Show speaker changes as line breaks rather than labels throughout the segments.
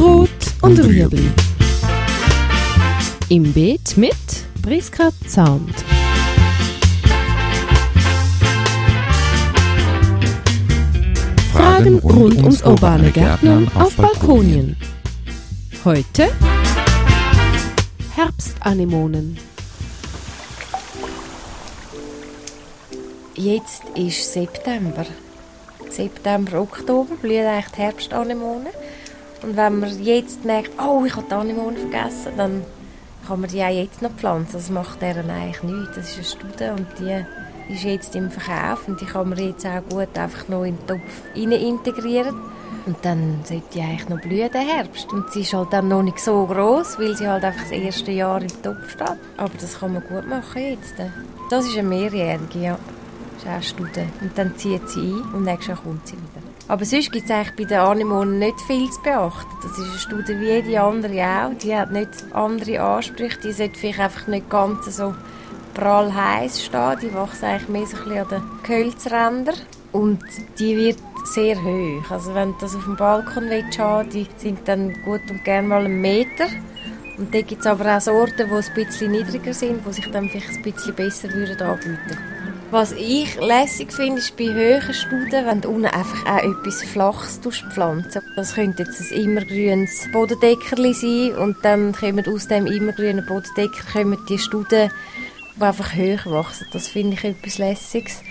Rot und Rüebli. Im Beet mit Priska Zahnt. Fragen rund ums urbane Gärtnern auf Balkonien. Heute Herbstanemonen.
Jetzt ist September. September, Oktober blühen eigentlich die Herbstanemonen. Und wenn man jetzt merkt, oh, ich habe die Anemonen vergessen, dann kann man die auch jetzt noch pflanzen. Das macht deren eigentlich nichts. Das ist eine Studie und die ist jetzt im Verkauf und die kann man jetzt auch gut einfach noch in den Topf rein integrieren. Und dann sollte die eigentlich noch blühen im Herbst. Und sie ist halt dann noch nicht so groß, weil sie halt einfach das erste Jahr im Topf steht. Aber das kann man gut machen jetzt. Das ist eine mehrjährige, ja. Das ist auch eine Studie. Und dann zieht sie ein und nächstes Jahr kommt sie wieder. Aber sonst gibt es eigentlich bei den Anemonen nicht viel zu beachten. Das ist eine Studie wie jede andere auch. Die hat nicht andere Ansprüche. Die sollte vielleicht einfach nicht ganz so prall heiß stehen. Die wächst eigentlich mehr so ein bisschen an den Gehölzrändern. Und die wird sehr hoch. Also wenn du das auf dem Balkon willst die sind dann gut und gerne mal einen Meter. Und da gibt es aber auch Sorten, die ein bisschen niedriger sind, die sich dann vielleicht ein bisschen besser würden anbieten was ich lässig finde, ist bei höheren Studien, wenn du unten einfach auch etwas Flaches pflanzen Das könnte jetzt ein immergrünes Bodendeckerli sein und dann kommen aus dem immergrünen Bodendecker kommen die Studien, die einfach höher wachsen. Das finde ich etwas Lässiges.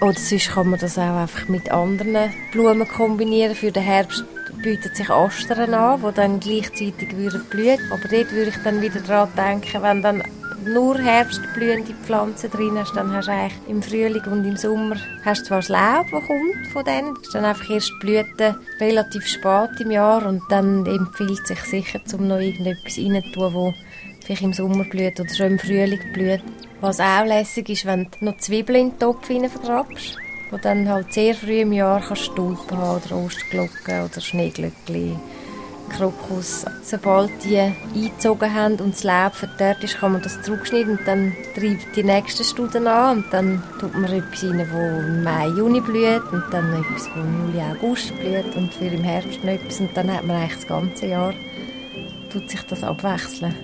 Oder sonst kann man das auch einfach mit anderen Blumen kombinieren. Für den Herbst bietet sich Astern an, die dann gleichzeitig blühen. Aber dort würde ich dann wieder daran denken, wenn dann nur herbstblühende Pflanzen drin hast, dann hast du eigentlich im Frühling und im Sommer hast zwar das Laub, das kommt von denen, ist dann einfach erst die Blüten relativ spät im Jahr und dann empfiehlt sich sicher, um noch irgendetwas reinzutun, wo vielleicht im Sommer blüht oder schon im Frühling blüht. Was auch lässig ist, wenn du noch Zwiebeln in den Topf vergrabst, wo dann halt sehr früh im Jahr kannst Stulpen haben oder Osterglocken oder Schneeglöckchen Krokus. Sobald die eingezogen haben und das Laub verdörrt ist, kann man das zurückschneiden und dann treibt die nächsten Studien an und dann tut man etwas rein, das im Mai, Juni blüht und dann etwas, das im Juli, August blüht und für im Herbst noch etwas und dann hat man eigentlich das ganze Jahr, tut sich das abwechseln.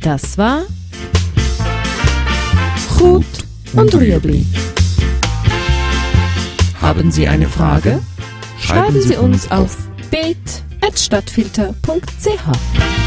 Das war Gut und Rüebli. Haben Sie eine Frage? Schreiben Sie uns auf beet.stadtfilter.ch.